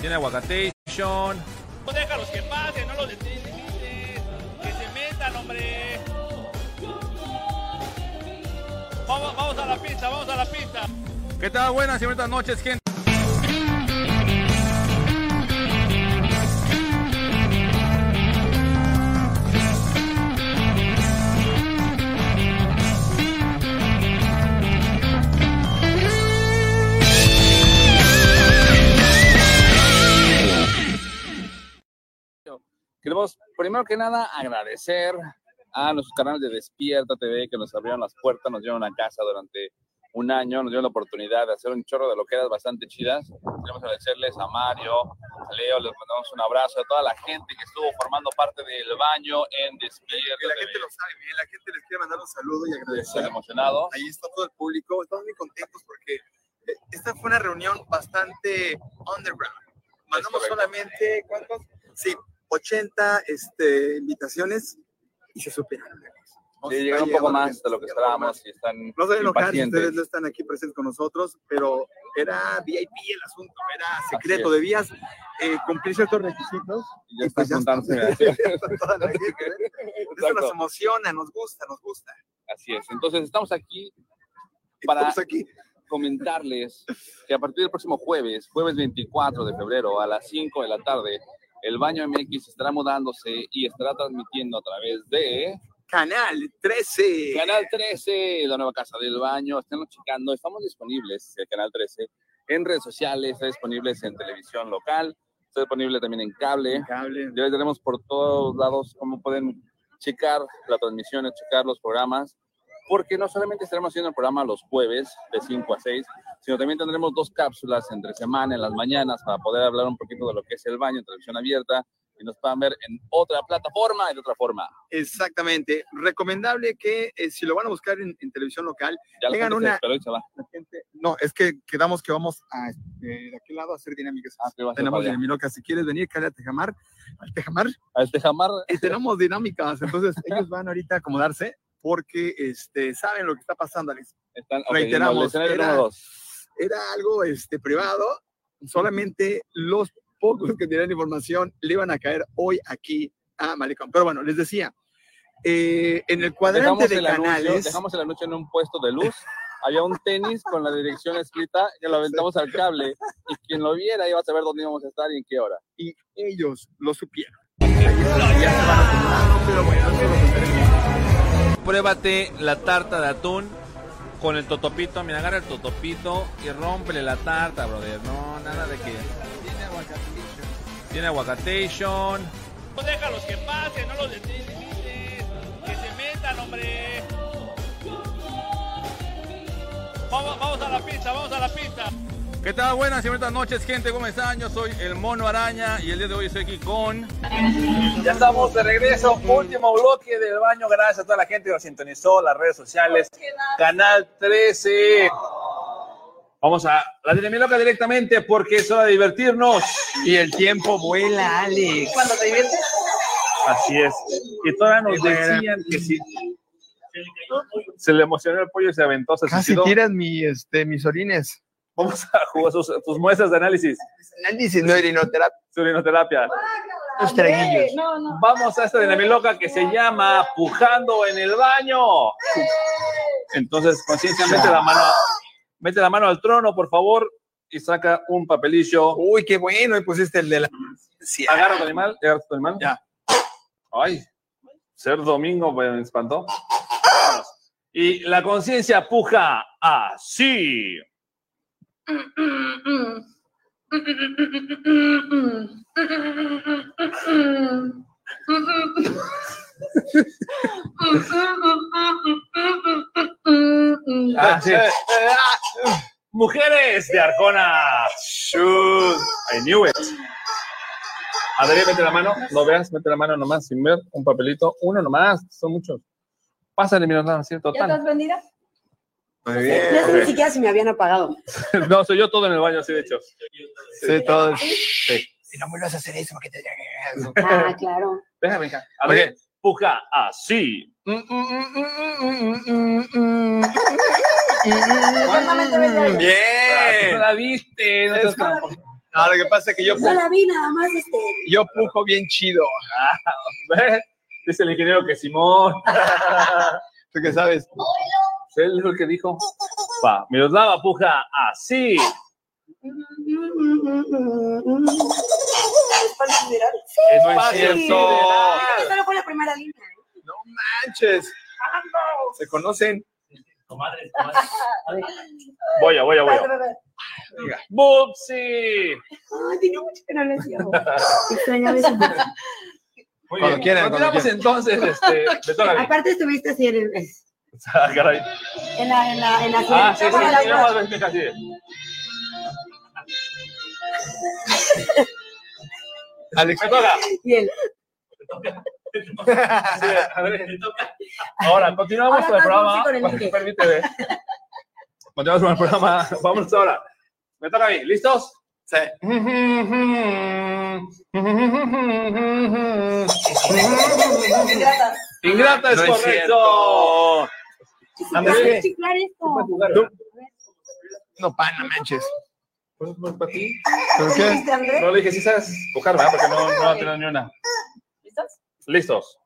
Tiene aguacatation. No déjalos que pasen, no los limites. Que se metan, hombre. Vamos, vamos a la pista, vamos a la pista. ¿Qué tal? Buenas y buenas noches, gente. Primero que nada, agradecer a nuestros canales de Despierta TV que nos abrieron las puertas, nos dieron a casa durante un año, nos dieron la oportunidad de hacer un chorro de loqueras bastante chidas. Queremos agradecerles a Mario, a Leo, les mandamos un abrazo a toda la gente que estuvo formando parte del baño en Despierta Que la TV. gente lo sabe bien, la gente les quiere mandar un saludo y Estoy agradecer. emocionado. Ahí está todo el público, estamos muy contentos porque eh, esta fue una reunión bastante underground. Mandamos solamente, ¿cuántos? Sí, 80 este, invitaciones y se superaron. Sí, un poco más de lo que esperábamos y están No se enojar si ustedes no están aquí presentes con nosotros, pero era VIP el asunto, era secreto, debías eh, cumplir ciertos requisitos. Ya y pues están ya juntándose. está la gente, ¿eh? Eso nos emociona, nos gusta, nos gusta. Así es. Entonces, estamos aquí Para- Estamos aquí. comentarles que a partir del próximo jueves, jueves 24 de febrero a las 5 de la tarde, el Baño MX estará mudándose y estará transmitiendo a través de Canal 13. Canal 13, la nueva casa del baño. Estén checando, estamos disponibles, el Canal 13, en redes sociales, está disponibles en televisión local, está disponible también en cable. Cable. Ya les tenemos por todos lados cómo pueden checar la transmisión, checar los programas, porque no solamente estaremos haciendo el programa los jueves de 5 a 6, sino también tendremos dos cápsulas entre semana, en las mañanas, para poder hablar un poquito de lo que es el baño en televisión abierta y nos puedan ver en otra plataforma de otra forma. Exactamente. Recomendable que eh, si lo van a buscar en, en televisión local, Ya Tengan una- la gente. No, es que quedamos que vamos a de aquel lado a hacer dinámicas. Ah, tenemos dinámicas. Si quieres venir, cállate a Tejamar, al Tejamar, A este jamar, y tenemos dinámicas. Entonces, ellos van ahorita a acomodarse porque este, saben lo que está pasando, Alex. están, ok, Reiteramos, escenario era-. Era algo este, privado. Solamente los pocos que tenían información le iban a caer hoy aquí a Malecón. Pero bueno, les decía, eh, en el cuadrante Dejamos de el, anuncio, canales. dejamos el anuncio en un puesto de luz. Había un tenis con la dirección escrita, que lo aventamos al cable y quien lo viera iba a saber dónde íbamos a estar y en qué hora. y ellos lo supieron. Está, ya se van acomodando, pero bueno. Pruébate la tarta de atún con el totopito. Mira, agarra el totopito y rómpele la tarta, brother. No, nada de que. Tiene aguacatation. Tiene aguacatation. No déjalos que pasen, no los limites. Que se metan, hombre. Vamos, vamos a la pista, vamos a la pista. ¿Qué tal? Buenas y buenas noches, gente. ¿Cómo están? Yo soy el Mono Araña y el día de hoy estoy aquí con. Ya estamos de regreso, último bloque del baño. Gracias a toda la gente que nos sintonizó, las redes sociales, Canal 13. Vamos a la dinamiloca directamente porque es hora de divertirnos. Y el tiempo vuela, Alex. Cuando te diviertes, Así es. Y todavía nos decían que si se le emocionó el pollo y se aventó, se Casi suicidó. tiras mi, este, mis orines. Vamos a jugar sus, tus muestras de análisis, Análisis, no orinoterapia. su urinoterapia. Los traguillos. no, no. Vamos a esta dinamiloca que se llama Pujando en el baño. Entonces, conciencia, mete la mano, mete la mano al trono, por favor, y saca un papelillo. Uy, qué bueno, y pusiste el de la. Sí, Agarra tu animal, agarra tu animal. Ya. Ay, ser domingo me espantó. Y la conciencia puja así. Ah, sí. Mujeres de Arjona. Shoot. I knew it. Adrián, mete la mano. No veas, mete la mano nomás sin ver. Un papelito. Uno nomás. Son muchos. Pásale, mira, no, ¿cierto? ¿Ya estás vendida? Muy No bien. sé ni siquiera si me habían apagado. No, soy yo todo en el baño, así de hecho. Sí, todo. Sí. Y no vuelvas a hacer eso porque te Ah, claro. Déjame, hija. A ver, puja así. A- No Bien. la viste. No lo que pasa es que yo, No la vi nada más, este. yo pujo bien chido. ¿Ves? Dice el ingeniero que Simón. ¿Tú qué sabes? Él es el que dijo. Va, Miroslava puja así. No es cierto. Solo fue la primera línea. ¿eh? No manches. Se conocen. Voy a, voy a, voy espérate. ¡Bupsi! Ay, tenía mucho que no le Cuando quieran, cuando Continuamos entonces, este. Aparte estuviste así en, el- Ah, caray. en la, en la, en la Ah, sí, sí, sí, nada más. Alex, Me toca. y él. Sí, a ver. Ahora, continuamos con el programa. con el. Permíteme. Continuamos con el programa. Vamos ahora. Me toca a mí. ¿Listos? sí. Ingrata es No es correcto. ¿Qué? chiflar esto. No, pan, no manches. Pues, pues, para ti. ¿Pero qué? No le dije, sí sabes buscar, ¿verdad? Porque no, no va a tener ni una. ¿Listos? Listos.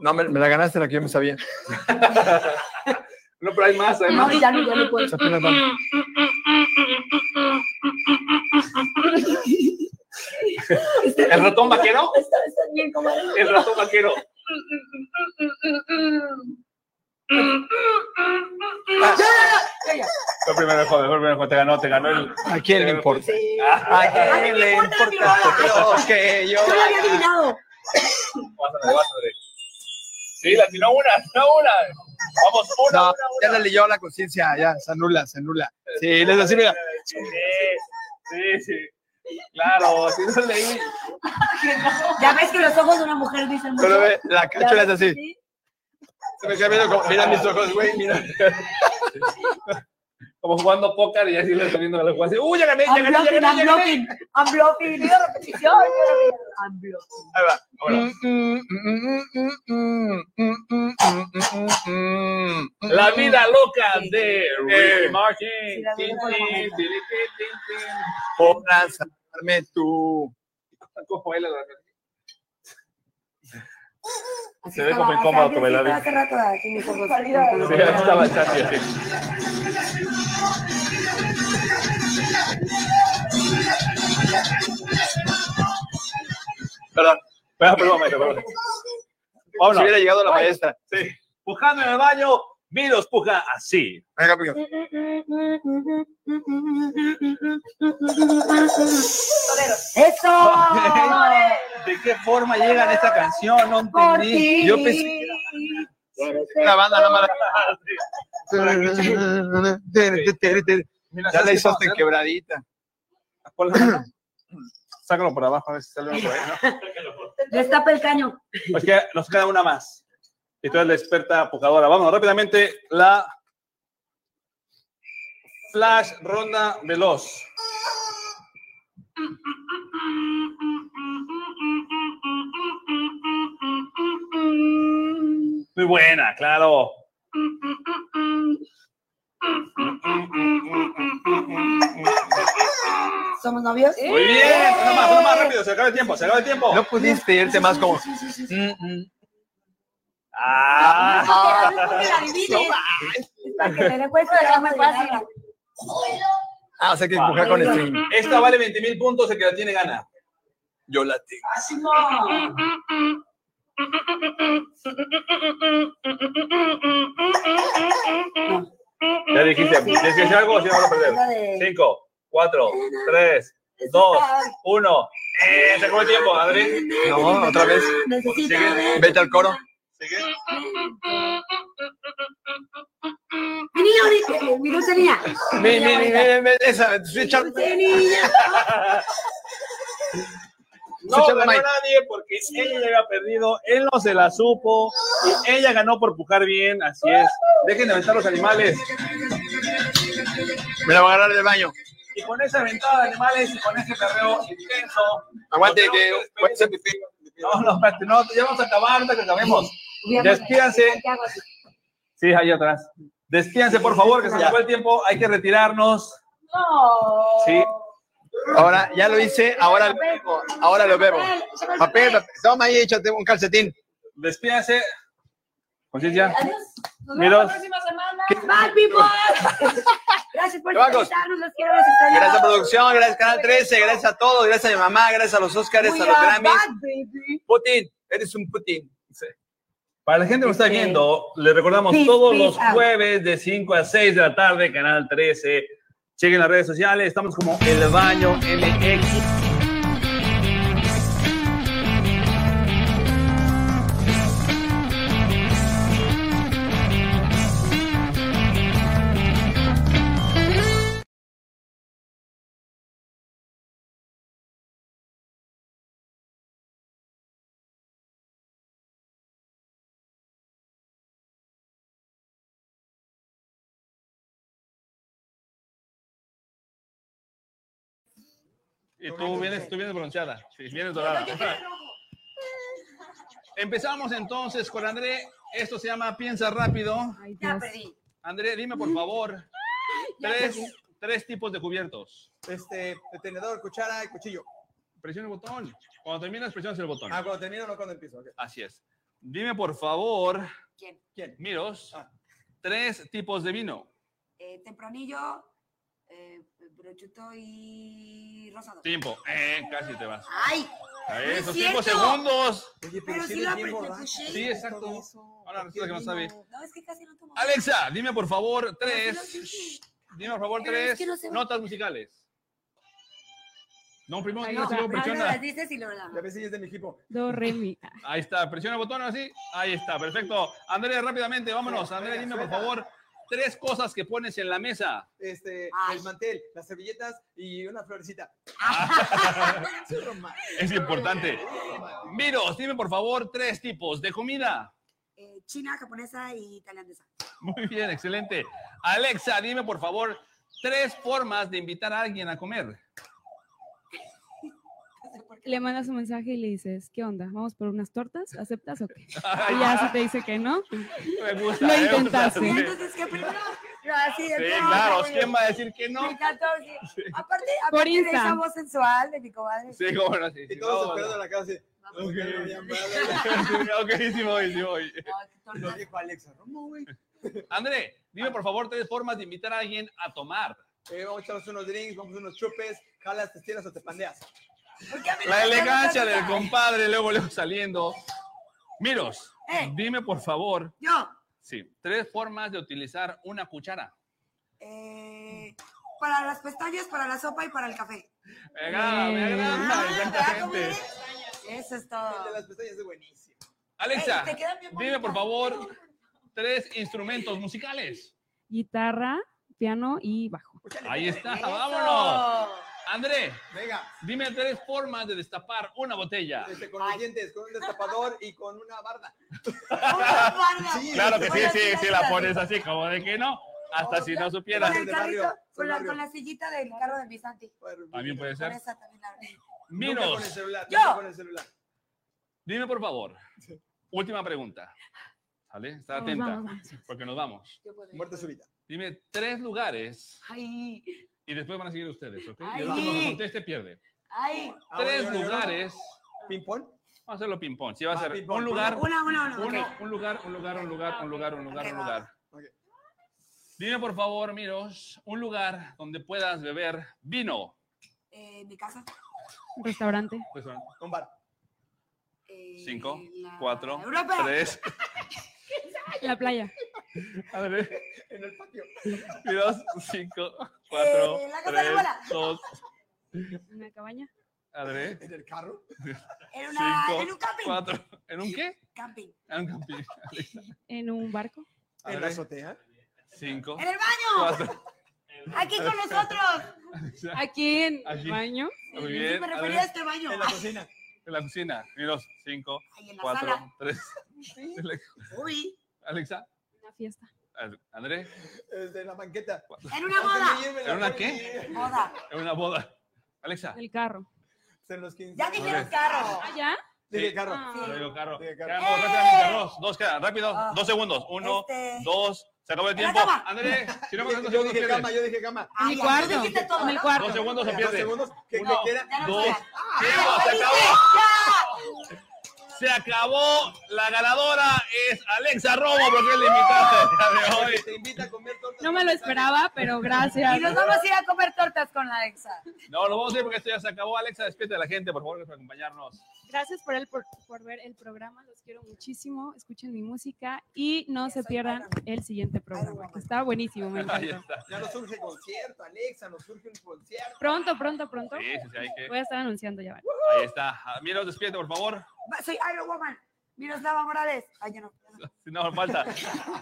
No, me, me la ganaste la que yo me sabía. No, pero hay más, hay No, más. ya no, ya no puedo. ¿El ratón vaquero? Está, está bien, comadre. El ratón vaquero. Ya, ya. Fue primero el joven, fue primero joven. Te ganó, te ganó el. ¿A quién le importa? Sí. ¿A quién le importa lo que yo Yo lo había adivinado. Pásale, pásale. Sí, la tiró una, tiró una. Vamos, una, No, una, ya una. le leyó la conciencia, ya, se anula, se anula. Sí, les decía, mira, Sí, sí, sí. Claro, si no leí. Ya ves que los ojos de una mujer dicen mucho. pero ve, la cachuela es así. Se me queda viendo como, mira mis ojos, güey, mira. Como jugando póker y así le estoy viendo a la jugada así. ¡Uy, ya gané, ya gané, ya gané! I'm. I'm blocking. Digo repetición. I'm blocking. Ahí va. Ahora. La vida loca de Ricky Martin. Tin, Así Se ve como incómodo yo el sí, ave. Hace rato aquí mis ojos. Sí, estaba así. Perdón, Perdón, perdón, perdón. si hubiera llegado la maestra. Sí. Pujando en el baño, Miros puja así. Venga, venga. ¡Eso! ¿De qué forma llegan a esta canción? No ti. Yo pensé La banda nada más. Ya la hizo hasta quebradita. Pon la mano. Sácalo por abajo, a ver si sale uno por ahí, ¿no? Destapa el caño. Pues que nos queda una más. Y tú eres la experta pujadora. Vamos rápidamente. La Flash Ronda Veloz. Muy buena, claro. ¿Somos novios? Muy bien. Una más, una más rápido. Se acaba el tiempo, se acaba el tiempo. No pudiste irte más como. Ah. Para que la adivines. Para que te dé cuenta de que es muy fácil. Ah, o sea que empujar con string. Esta vale 20 mil puntos, el que la tiene gana. Yo la tengo. Ya dijiste, ¿quieres que sea algo o si no a perder? La de- 5, 4, 3, 2, 1. Eh, se acabó el tiempo, Adri. No, otra vez. Sigue. Vete al coro. Sigue. Ahorita, mi niña. Mi, mi, mi, mi, esa, niña. No ganó nadie porque ella ya había perdido, él no se la supo, y ella ganó por pujar bien, así es. Dejen de aventar los animales. Me la voy a agarrar del baño. Y con esa aventada de animales y con ese perreo intenso. Aguante que. No, no, espérate, no, ya vamos a acabar hasta que acabemos. Despídanse. Sí, ahí atrás. Despídanse, por favor, que se acabó el tiempo. Hay que retirarnos. No. Sí. Ahora ya lo hice, ahora lo bebo. Ahora lo bebo. Papel, papel. toma ahí, échate un calcetín. Despídase. Conciencia. Adiós. Nos vemos la próxima semana. Bye, people. Gracias por escucharnos. Los quiero, los extraño. Gracias a producción, gracias Canal 13, gracias a todos, gracias a mi mamá, gracias a los Oscars, We a los Grammys. Putin, eres un Putin. Para la gente que nos está Este, viendo, les recordamos todos los out. jueves de 5 a 6 de la tarde, Canal 13. Chequen las redes sociales, estamos como El Baño MX. Y tú vienes, tú vienes bronceada. Sí, vienes dorada. Empezamos entonces con André. Esto se llama Piensa Rápido. Ya. André, dime por favor, tres, tres tipos de cubiertos. Este, tenedor, cuchara y cuchillo. Presiona el botón. Cuando terminas, presionas el botón. Ah, cuando termino, no cuando empiezo. ok. Así es. Dime por favor, ¿Quién? ¿Quién? Miros, Ah. tres tipos de vino. Eh, tempranillo, eh, brochuto y rosado. Tiempo. Eh, casi te vas. ¡Ay! A ¡No ver, es esos cinco cierto! segundos. Oye, Pero si sí la bien apreté, Sí, exacto. Ahora resulta que no sabe. No, es que casi no tomo. Alexa, dime por favor Pero sí lo tres. dije. Dime por favor Pero es tres que no notas musicales. No, primero No, dices y luego ahora presiona. las dices y luego la si es de mi equipo. Do, re, mi. Ahí está, presiona el botón así. Ahí está, perfecto. Andrea, rápidamente, vámonos. Andrea, dime por favor tres cosas que pones en la mesa. Este, Ay. el mantel, las servilletas y una florecita. Román. Es importante. Miros, dime por favor tres tipos de comida. Eh, China, japonesa y tailandesa. Muy bien, excelente. Alexa, dime por favor tres formas de invitar a alguien a comer. Le mandas un mensaje y le dices, ¿qué onda? ¿Vamos por unas tortas? ¿Aceptas o qué? Y ya si te dice que no, Me gusta. Lo me gusta, intentaste. sí. Entonces, ¿qué primero? Yo así de Sí, no, claro. ¿Quién va a decir que no? Me encantó. sí. Aparte, Por aparte de esa voz sensual de mi comadre. Sí, cómo no, sí. sí, Y todos esperando en la casa así. Ok, Ok, sí voy, sí voy. Lo dijo Alexa. ¿Cómo, güey? André, dime por favor tres formas de invitar a alguien a tomar. Eh, vamos a echarnos unos drinks, vamos a unos chupes, jalas, te estiras o te pandeas. ¿Por qué a mí no La elegancia del compadre, luego, luego saliendo. Miros, Eh. dime por favor, Yo, sí, tres formas de utilizar una cuchara. eh, para las pestañas, para la sopa y para el café. Me agrada, me agrada, Ah. Eso es El de todo. las pestañas es buenísimo. Alexa, Ey, dime por favor tres instrumentos musicales. guitarra, piano y bajo. Ahí está, Eso. vámonos. André, Venga, dime tres formas de destapar una botella. este, con los dientes, con un destapador y con una barda. Una barda. Sí, Claro que sí, sí, mira, sí, la pones así como de que no, hasta si no supieras. Con el carrito, con la, con la sillita del carro de mi Santi. También puede Con ser. esa también. Nunca con el Miros, celular, Yo. con el celular. dime por favor, última pregunta. ¿Sale? Está Vamos, atenta, vamos, vamos. porque nos vamos. Muerte súbita. Dime tres lugares Ay, y después van a seguir ustedes, ¿ok? Ay. Y el último que conteste pierde. ay. Ah, Tres lugares. ¿Ping-pong? Vamos a hacerlo ping-pong. Sí, va a Ah, ser un lugar, Una, una, una. un lugar, un lugar, un lugar, un lugar, un lugar, un lugar. Dime por favor, Miros, un lugar donde puedas beber vino. Eh, mi casa. Un restaurante. Son Un bar. eh, cinco, la cuatro, Europa. tres, La playa. André, En el patio. y dos, cinco, cuatro, Eh, la casa de tres, bola. dos, Una cabaña. André, En el carro. En, una, cinco, en un camping. cuatro. ¿En un qué? Camping. En un camping. En un barco. En la azotea. cinco, En el baño. cuatro. Aquí con nosotros. Aquí en Aquí. baño. Muy Sí, bien. me refería a este baño. En la cocina. En la cocina. Miros, cinco, Ahí en la cuatro, sala. tres. Uy. Alexa, fiesta. André, Desde la banqueta. En una boda. ¿En una qué? Boda. en una boda. Alexa, El carro. En los 15. Ya dijeron carro. ¿Ah, ya? Dije Sí. carro. Ah. no digo carro. Sí, carro. Quedan dos, ¡Eh! rápidamente, dos, dos quedan, rápido, Ah. dos segundos. Uno, Este- dos, Se acabó el En tiempo. André, si no me dos segundos, dije cama, yo dije cama. En ya, cuarto. En. Dos segundos se Dos pierde. segundos, que, Uno, que queda. Ya no dos. Tiempo, se ¡Ya! Se acabó. La ganadora es Alexa Romo porque es la invitada de hoy. Te invita a comer tortas. No me lo esperaba, pero gracias. Y nos vamos a ir a comer tortas con la Exa. No, lo vamos a ir porque esto ya se acabó. Alexa, despide a la gente, por favor, por acompañarnos. Gracias por, el, por, por ver el programa, los quiero muchísimo. Escuchen mi música y no se pierdan el siguiente programa, que está buenísimo, me está. Ya nos surge concierto, Alexa, nos surge un concierto. Pronto, pronto, pronto. Sí, sí, sí, hay que- Voy a estar anunciando ya. ¿vale? Ahí está. Mira, despídete, por favor. Soy Iron Woman. Miroslava Morales. Ay, yo no. Si no, falta.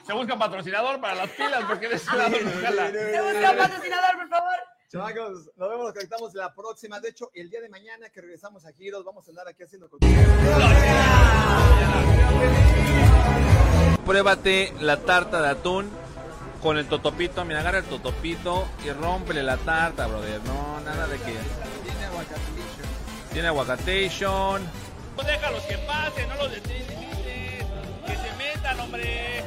Se busca patrocinador para las pilas porque eres un lado no jala. ¿Te busca un patrocinador, por favor? Chavacos, nos vemos, nos conectamos la próxima. De hecho, el día de mañana que regresamos a Giros, vamos a andar aquí haciendo Pruébate la tarta de atún con el totopito. Mira, agarra el totopito y rómpele la tarta, brother. No, nada de que. Tiene aguacatillo. Tiene aguacatation. No déjalos que pasen, no los limites. Que se metan, hombre.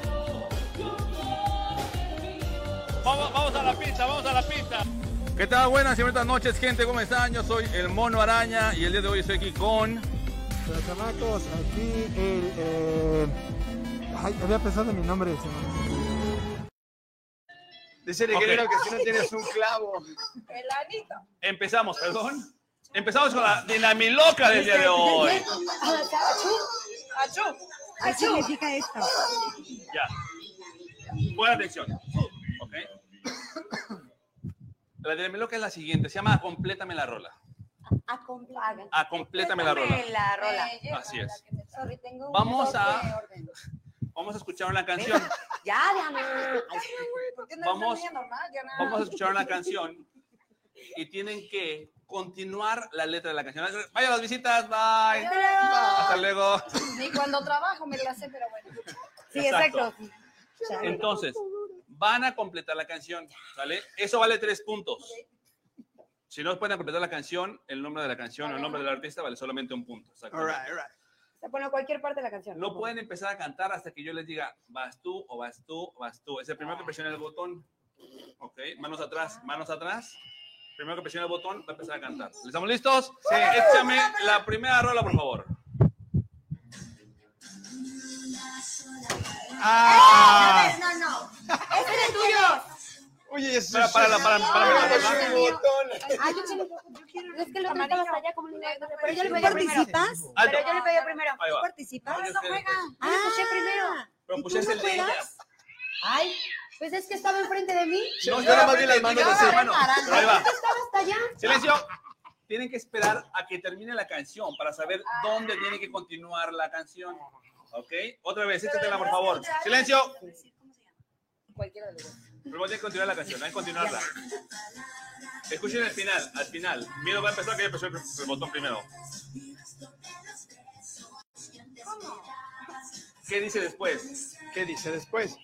Vamos, vamos a la pista, vamos a la pista. ¿Qué tal? Buenas y buenas noches, gente. ¿Cómo están? Yo soy el Mono Araña y el día de hoy estoy aquí con. Pero chamacos, aquí el... Eh... Ay, había pensado en mi nombre. Dice el Ok. guerrero que si no tienes un clavo. El anito. Empezamos, perdón. Empezamos con la dinamiloca del día de hoy. Achú. Achú. ¿Qué significa esto? Ya. Buena atención. Ok. La dinamiloca es la siguiente. Se llama Complétame la rola. Acompaña. A complétame la rola. La rola. Así es. Sorry, tengo un Vamos a-. Vamos a escuchar una canción. Ya, Diana. Ay, ¿Por qué no Vamos- estás normal, Diana? Vamos a escuchar una canción y tienen que continuar la letra de la canción. Vaya las visitas, bye. Hasta luego. Ni cuando trabajo me la sé, pero bueno. Sí, Exacto. exacto. Entonces, van a completar la canción, ¿vale? Eso vale tres puntos. Si no pueden completar la canción, el nombre de la canción o el nombre del artista vale solamente un punto. All right, all right. Se pone cualquier parte de la canción. No pueden empezar a cantar hasta que yo les diga, vas tú o vas tú o vas tú. Es el primero que presione el botón. ¿Ok? Manos atrás, manos atrás. Primero que presione el botón, va a empezar a cantar. ¿Estamos listos? Sí. Échame la primera rola, por favor. ¡Ah! No, no. Ese es tuyo. Oye, eso Para, para, para, para, para, para, para. Ah, yo quiero. Yo quiero. Es que lo otro estaba hasta allá como un Pero yo le ¿Tú pedí primero. participas? Pero yo le pedí primero. No, Ah, escuché primero. Pero ¿Y tú pusiste no el de ella. juegas? Ay, pues es que estaba enfrente de mí. No, yo nada más vi las manos así. Pero ahí va. Estaba hasta allá. Silencio. Tienen que esperar a que termine la canción para saber dónde tiene que continuar la canción. ¿Ok? Otra vez, échatela, por favor. Silencio. Cualquiera de los dos. Pero que continuar la canción, hay que continuarla. Escuchen el final, al final. Miedo va a empezar que yo empezó el, el botón primero. ¿Qué dice después? ¿Qué dice después?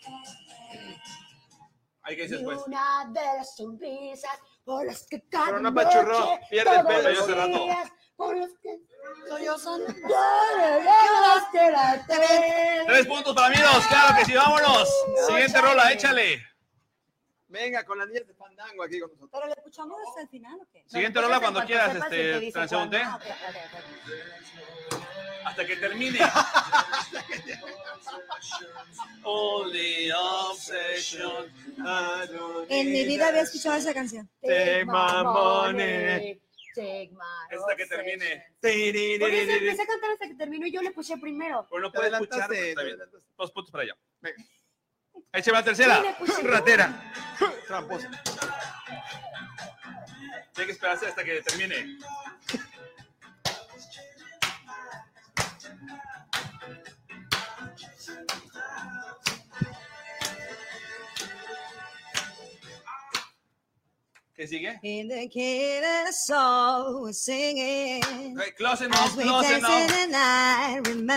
Hay que después. una de las sonrisas por las que cada Pero no apachurró, noche, pierde el pelo, los yo días, Por los que Soy yo, son. llevaste la tres. Tres puntos para Miedos, claro que sí, vámonos. Siguiente rola, échale. Venga, con las niñas de Fandango aquí con nosotros. ¿Pero le escuchamos hasta el final o qué? Siguiente rola cuando quieras, este, transeúnte. Hasta que termine. The obsession. En mi vida había escuchado esa canción. Take my money. Take my Hasta que termine. Por eso empecé a cantar hasta que terminó y yo le puse primero. Pero no Te puede escuchar. Dos puntos para allá. Venga. Échame la tercera. Ratera. Tramposa. Tiene que esperarse hasta que termine. ¿Qué sigue? In the kid soul was singing. Okay, close enough, close enough. in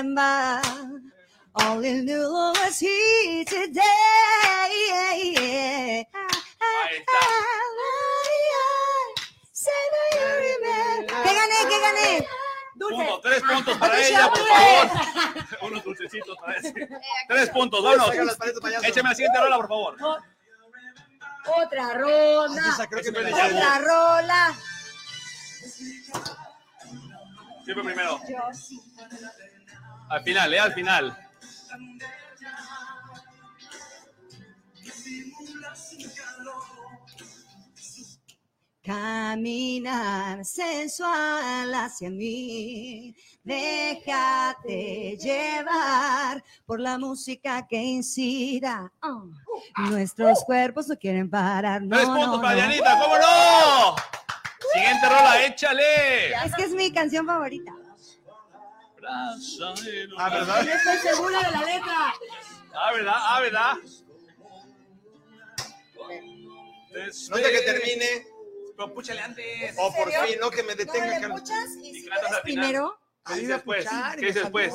night, remember, only knew was he today. Ahí está. Say that you remember. ¿Qué gané? ¿Qué gané? Dulce. Punto, tres puntos para ella, por favor. Unos dulcecitos para ese. Tres puntos, vámonos. Échame la siguiente rola, por favor. Otra ronda. Esa creo que me la. Otra rola. Siempre primero. Al final, eh, al final. Caminar sensual hacia mí, déjate llevar por la música que incita. Oh, Nuestros cuerpos no quieren parar. No, Tres no, para no. Dianita, ¿cómo no? Siguiente rola, échale. Es que es mi canción favorita. Ah, ¿verdad? No estoy segura de la letra. Ah, ¿verdad? Ah, ¿verdad? No sé que termine. Pero púchale antes. O por fin, no que me No detenga. puchas y si final. Primero, ¿Qué dices después? ¿Qué dices después?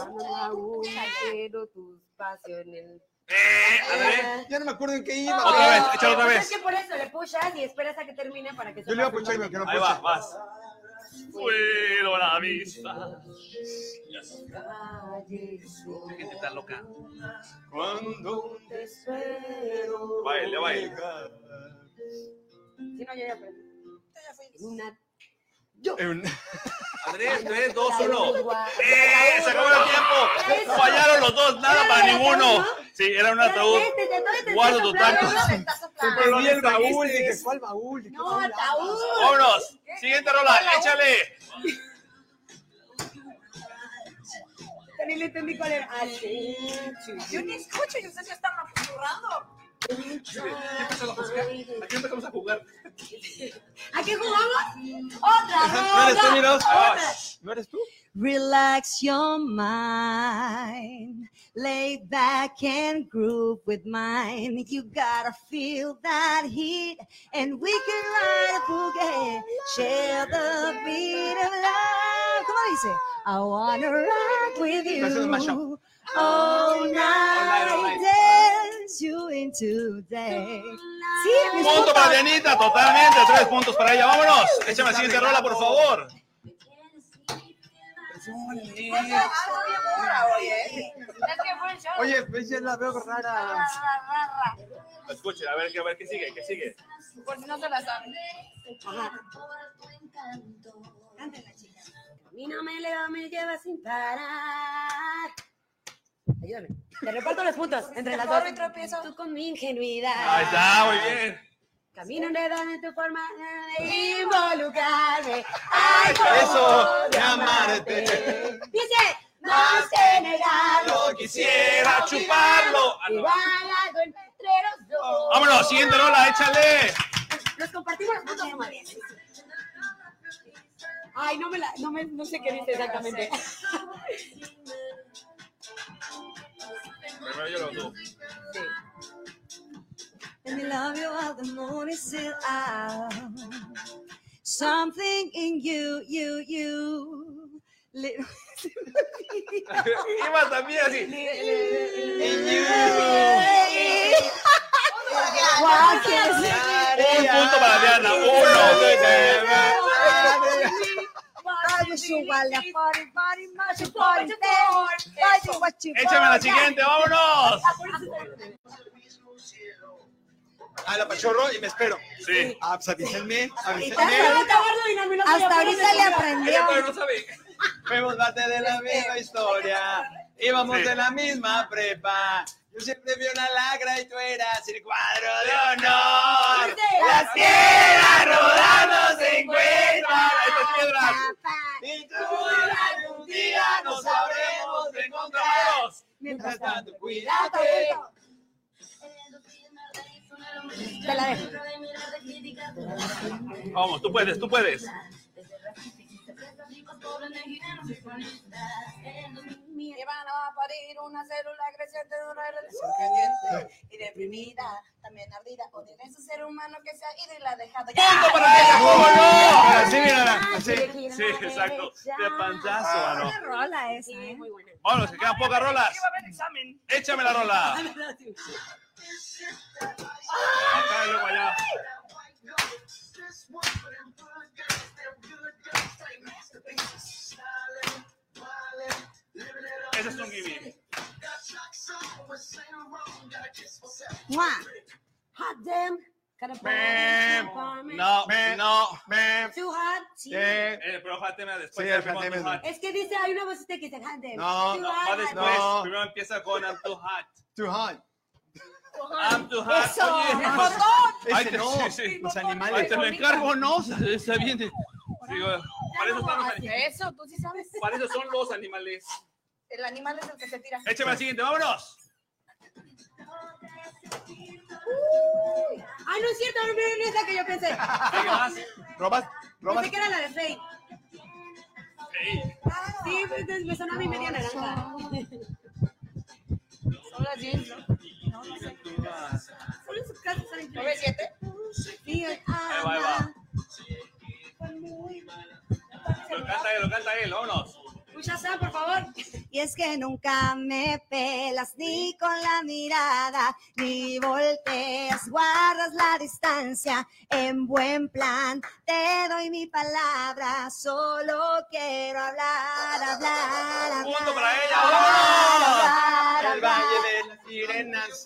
Quiero en el... Eh, André. Ya no me acuerdo en qué iba. Otra vez, échalo otra Pues vez. Es que por eso le puchas y esperas a que termine para que Yo le iba a puchar y me quedó Ahí va, vas. Fueron la vista. Gente tan loca. Cuando Te espero. Baile, baile. Si no, yo ya aprendí. Una... Andrés, 3, 2, 1. Guau. ¡Eh! ¡Se acabó el tiempo! Eso. Fallaron los dos, nada Era para ninguno. ataúd, ¿no? Sí, era un ataúd. Guarda estás soplando. Pero vi el baúl, dije, ¿cuál baúl? ¿De qué No, ataúd. Vámonos. Siguiente rola, échale. Ni le entendí cuál era. Ah. Yo ni escucho y ustedes ya están apurrando. Aquí empezamos a jugar. ¿A qué jugamos? Otra ¿No eres tú, ronda. Miros? Otra. ¿No eres tú? relax your mind, lay back and groove with mine. You gotta feel that heat, and we can ride a boogie, share the beat of love. ¿Cómo dice? I wanna rock with you all night, dance you into day. Sí, mis Punto puntos. para Dianita, totalmente. Tres puntos para ella. Vámonos. Échame la siguiente rola, por favor. Oye, pues ya la veo rara. Ra, ra, ra, ra. Escuchen, a ver, a ver qué sigue, qué sigue. Por si no se la saben. Me eleva, me lleva sin parar. Ayúdame. Te reparto los puntos entre las dos. Tú con mi ingenuidad. Ahí está, muy bien. Camino enredado en tu forma de involucrarme. Ay, Eso, de amarte. Dice, más que negarlo. Quisiera chuparlo. Ah, no. Igual algo entre los dos. Vámonos, siguiente rola, échale. Nos compartimos los puntos. Ay, no me la, no me, no sé qué dice exactamente. Primero yo lo tú. Let me love you while the moon is still out. Something in you, you, you. Iba también así. Guaques. Un punto para Diana. Uno. Échame la siguiente, vámonos. A la pachorro y me espero. Sí. Ah, pues avísenme, Hasta avísenme. Hasta ahorita le aprendió. Pero no sabe. Fuimos parte de la misma historia. Íbamos Sí. de la misma prepa. Yo siempre vi una lagra y tú eras el cuadro de honor. Las piedras rodando se encuentran. Estas piedras. Y tú algún día nos sabremos de encontrar. Mientras tanto, cuídate. Te la dejo. Vamos, tú puedes, tú puedes. Me van a parir una célula creciente de una relación caliente y deprimida, también ardida. O tiene ese ser humano que se ha ido y la ha dejado. ¡Punto para ella! ¿Cómo no? Así, mírala. Así. Sí, exacto. De panzazo, mano. Qué rola esa, Sí, ¿eh? muy buena. Vámonos, que quedan pocas rolas. Échame la rola. Acá luego allá. Ese es un gimme. Mua. Hot damn. Apartment. No, no. Too hot. Sí. Eh, pero después. Sí, ya el es- hot. Es que dice, hay una vocecita que dice hot damn. No, Too No, hot, hot después. No. Primero empieza con I'm too hot. Too hot. I'm too hot. Eso. Oye, te, no. sí, sí. Los animales. te lo encargo, ¿no? Está bien. Digo, para eso están los animales. Eso, tú sí sabes. Para eso son los animales. El animal es el que se tira. Échame al siguiente, vámonos. Ay, no es cierto, no, no es la que yo pensé. ¿Qué más? Robas, robas. Pensé que era la de Faye. Sí, pues, entonces me sonó a mi media naranja. Son las 10, ¿no? Solo en su casa saben ¿No ves siete? Sí, ahí va, ahí va. Lo canta él, lo canta él, vámonos. Mucha sal, por favor. Y es que nunca me pelas ni con la mirada, ni volteas, guardas la distancia. En buen plan, te doy mi palabra, solo quiero hablar, hablar, hablar. Punto para ella, hablar, El hablar. valle de las sirenas.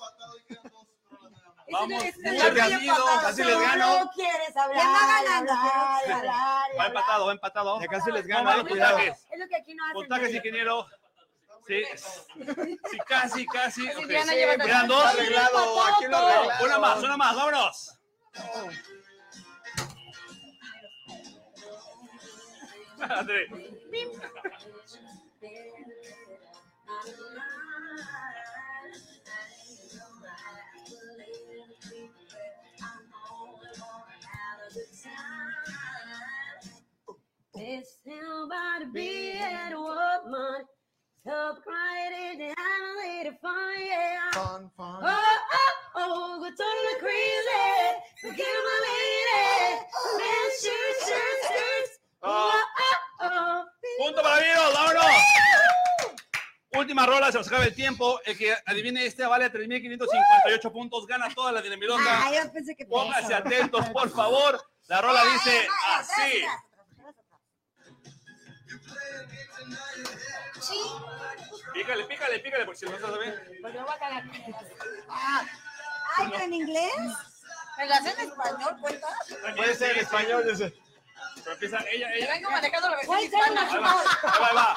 Vamos, no no casi les gano. Solo quieres hablar. ¿Quién va ganando? hablar, hablar, Va empatado, va empatado. Ya casi les No, gano, vamos, cuidado. Es lo que aquí no hacen. Puntajes, ingeniero. Sí, sí, casi, casi. Así ok. Diana lleva Quedan dos. Arreglado, aquí lo arreglado. Una más, una más, vámonos. It's about. Stop crying and I'm a little fun, yeah. Fun, fun. Oh, oh, oh, go totally crazy. Forget my lady. Man, shirts, shirts, shirts. Oh, oh, oh. Punto para Viro, vámonos. Última rola, se nos acaba el tiempo. El que adivine este vale 3.558 puntos, gana toda la dinamiloca. Ah, yo pensé que Pónganse atentos, por favor. La rola dice así. Pícale, pícale, pícale, porque si no se sabe. Porque no va a cagar. Ay, pero en inglés. ¿Me la hacen en español, cuenta? Puede ser en español. Pero empieza ella, Te vengo manejando la versión hispana. Ahí va, ahí va.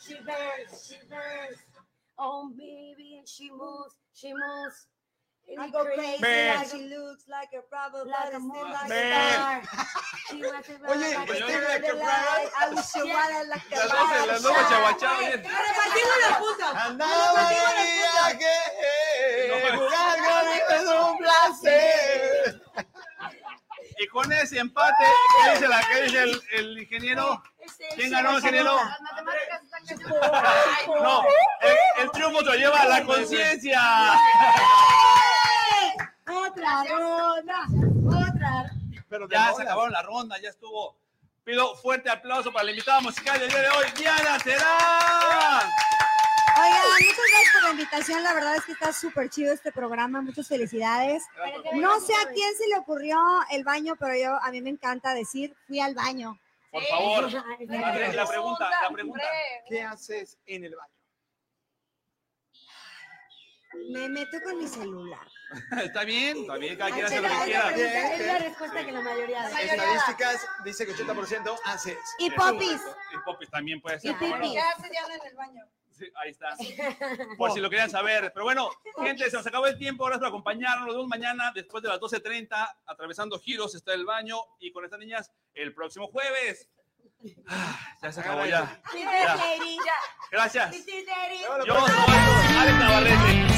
She burns, she burns. Oh, baby, and she moves, she moves. I go crazy Man. like she looks like a problem, Like but a it's still like Man. a star. She wants it Oye, like estoy a like a Light, I wish you Yeah. were like a Las dos, las dos guachaguachadas, bien. Repartimos los puntos. Andaba de viaje, jugar con es un placer. Y con ese empate, ¿qué dice, la, qué dice el, el ingeniero? ¿Quién ganó, ingeniero? No, el, el triunfo lo lleva a la conciencia. Otra ronda, otra. Pero Ya se acabaron la ronda, ya estuvo. Pido fuerte aplauso para la invitada musical del día de hoy, Diana Terán. Oigan, muchas gracias por la invitación. La verdad es que está súper chido este programa. Muchas felicidades. No sé a quién se le ocurrió el baño, pero yo a mí me encanta decir fui al baño. Por favor, la pregunta, la pregunta. ¿Qué haces en el baño? Me meto con mi celular. Está bien, está bien, cada quien hace lo que quiera. Es la respuesta que la mayoría da. Estadísticas dice que 80% haces. Y popis. Y popis también puede ser. Y pipis. ¿Qué hace Diana en el baño? Sí, ahí está. Por si lo querían saber. Pero bueno, gente, se nos acabó el tiempo. Gracias por acompañarnos. Nos vemos mañana después de las 12.30. Atravesando giros está el baño. Y con estas niñas el próximo jueves. Ah, ya se acabó ya. Ya. Gracias. Yo soy Alex Navarrete.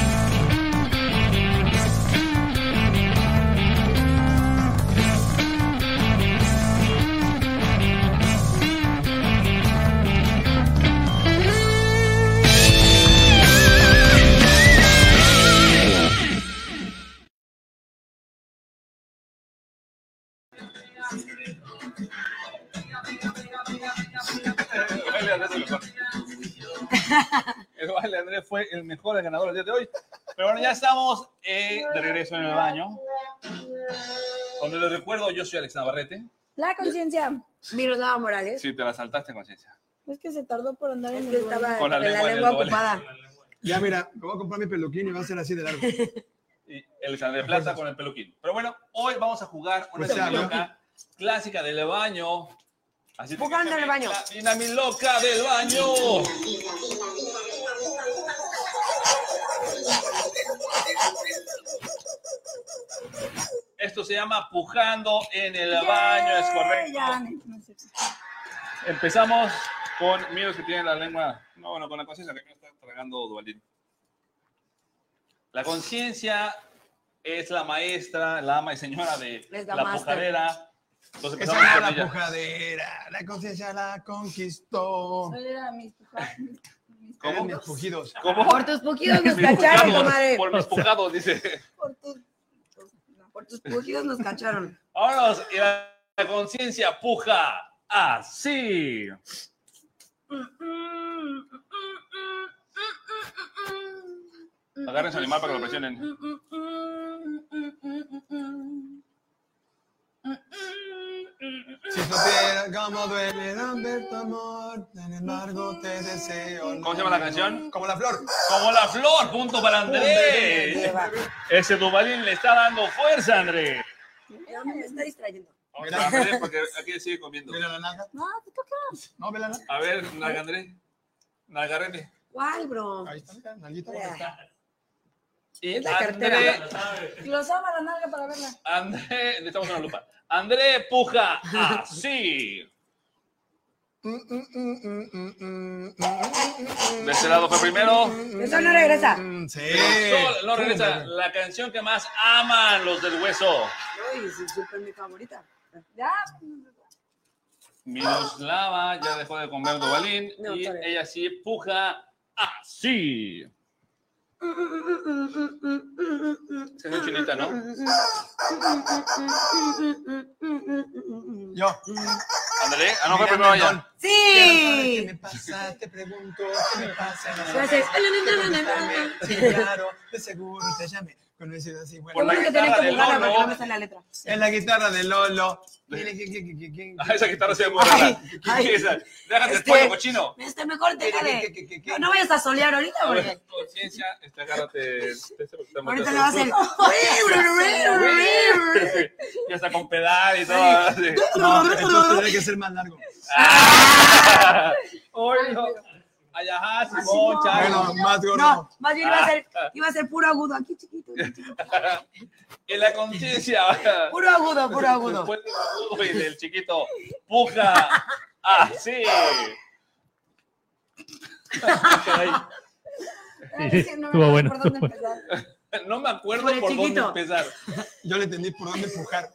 El baile de Andrés fue el mejor el ganador el día de hoy. Pero bueno, ya estamos eh, de regreso en el baño. Cuando les recuerdo, yo soy Alex Navarrete. La conciencia. Miroslava Morales. Sí, te la saltaste, conciencia. Es que se tardó por andar en que el estaba Con la con la lengua lengua ocupada. Ya, mira, me voy a comprar mi peluquín y va a ser así de largo. Y el de Plaza con el peluquín. Pero bueno, hoy vamos a jugar una Pues loca clásica del baño. Así que Jugando en el baño. La dinamiloca del baño. Esto se llama pujando en el baño, es correcto. Ya. Empezamos con Miros que tiene la lengua, no, bueno, con la conciencia que me está tragando Duvalín. La conciencia es la maestra, la ama y señora de la, la pujadera. Entonces Esa empezamos con la ella. pujadera, la conciencia la conquistó. ¿Cuál era mis puja- mis- Eran mis pujidos. ¿Cómo? Por tus pujidos nos Mis cacharon, comadre. Por mis pujados, dice. por tus- Por tus pujidos nos cacharon. Vámonos, y la, la conciencia puja así. Agarren su animal para que lo presionen. Si supieras cómo duele tu amor, sin embargo te deseo. ¿Cómo se llama la canción? Como la flor. Como la flor, punto para Andrés. Ese Dubalín le está dando fuerza, Andrés. Mira, me está distrayendo. Vamos a Andrés porque aquí sigue comiendo. Mira la nalga. No, te toca. No, vela. A ver, Nalga Andrés. René. ¿Cuál, bro? Ahí está, mira, nalguita. ¿dónde está? Y Es la André, Glosaba la nalga para verla. André, necesitamos una lupa. André puja así. De este lado fue primero. Eso no regresa. Sí. Sol, no regresa. La canción que más aman los del hueso. Uy, es súper mi favorita. Ya. Miroslava ya dejó de comer Dubalín No, y todavía. ella sí puja así. Se ve chinita, ¿no? Yo. André, ah, no fue primero. Sí. ¿Qué me pasa? Te pregunto, ¿qué me pasa? Se hace- Sí, claro, de seguro te llamé. Conocido así, bueno. Por la que tener guitarra que de buscarla porque Lolo. no me sale la letra. En la guitarra de Lolo. Ah, esa guitarra se Este- pollo cochino. Este, mejor que- No, no vayas a solear ahorita porque conciencia, este, agárrate. este, ahorita le va a hacer. Ya está con pedal y todo. No, esto que ser más largo. No. Ay, ajá, Simón. Bueno, más gordo. No, más bien iba a ser, iba a ser puro agudo aquí, chiquito. En la conciencia. Puro agudo, puro agudo. Después del agudo y del chiquito. Puja. Así. No me estuvo acuerdo bueno, por dónde estuvo empezar. No me acuerdo Por por dónde empezar. Yo le entendí por dónde empujar.